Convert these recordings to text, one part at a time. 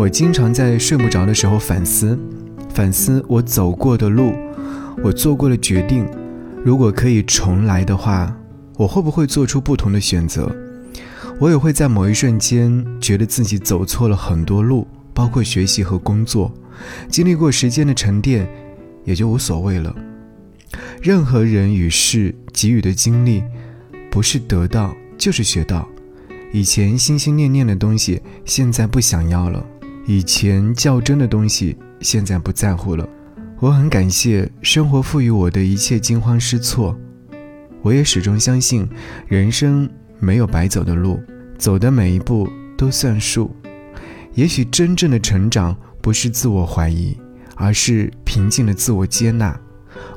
我经常在睡不着的时候反思，反思我走过的路，我做过的决定。如果可以重来的话，我会不会做出不同的选择？我也会在某一瞬间觉得自己走错了很多路，包括学习和工作。经历过时间的沉淀，也就无所谓了。任何人与事给予的经历，不是得到就是学到。以前心心念念的东西，现在不想要了；以前较真的东西，现在不在乎了。我很感谢生活赋予我的一切惊慌失措，我也始终相信，人生没有白走的路，走的每一步都算数。也许真正的成长不是自我怀疑，而是平静的自我接纳；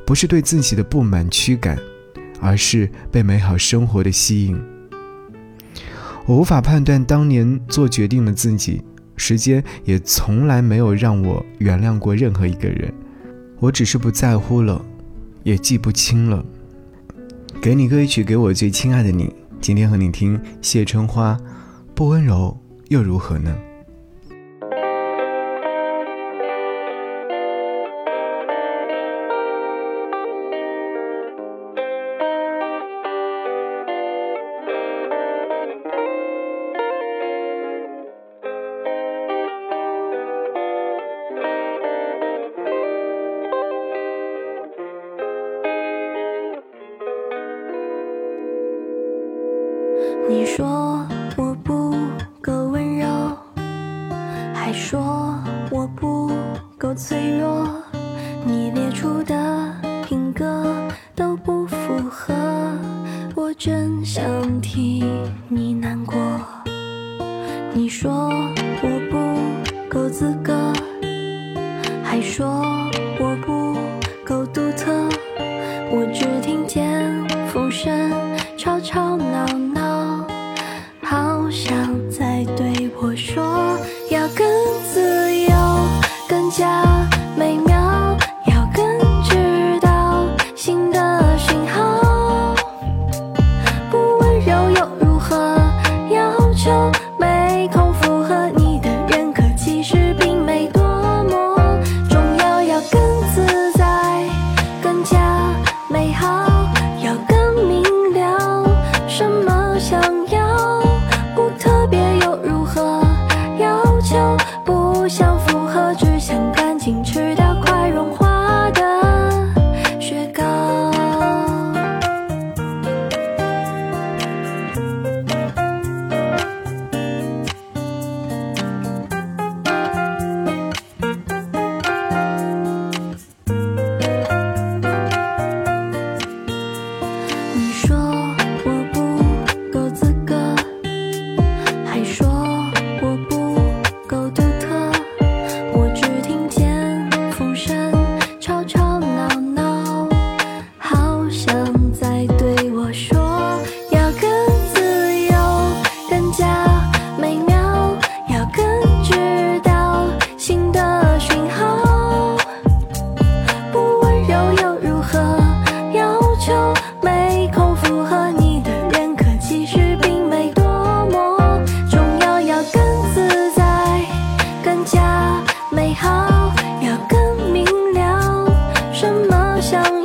不是对自己的不满驱赶，而是被美好生活的吸引。我无法判断当年做决定的自己，时间也从来没有让我原谅过任何一个人。我只是不在乎了，也记不清了。给你歌一曲，给我最亲爱的你。今天和你听谢春花，不温柔又如何呢？你说我不够温柔，还说我不够脆弱，你列出的品格都不符合，我真想替你难过。你说我不够资格，还说我不够独特，我只听见风声吵吵闹不想再对我说要更自由更加美妙要更知道心的讯号。不温柔又如何要求没空符合你的认可其实并没多么重要要更自在更加美好。相逢。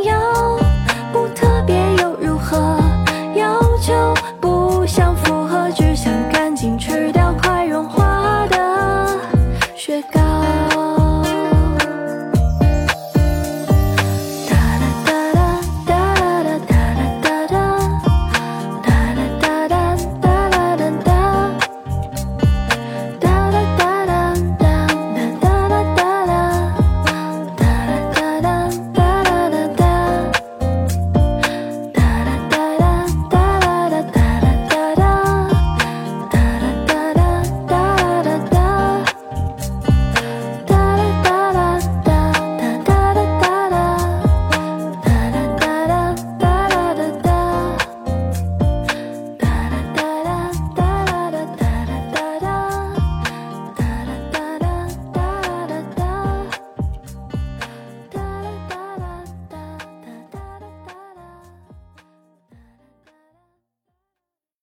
안녕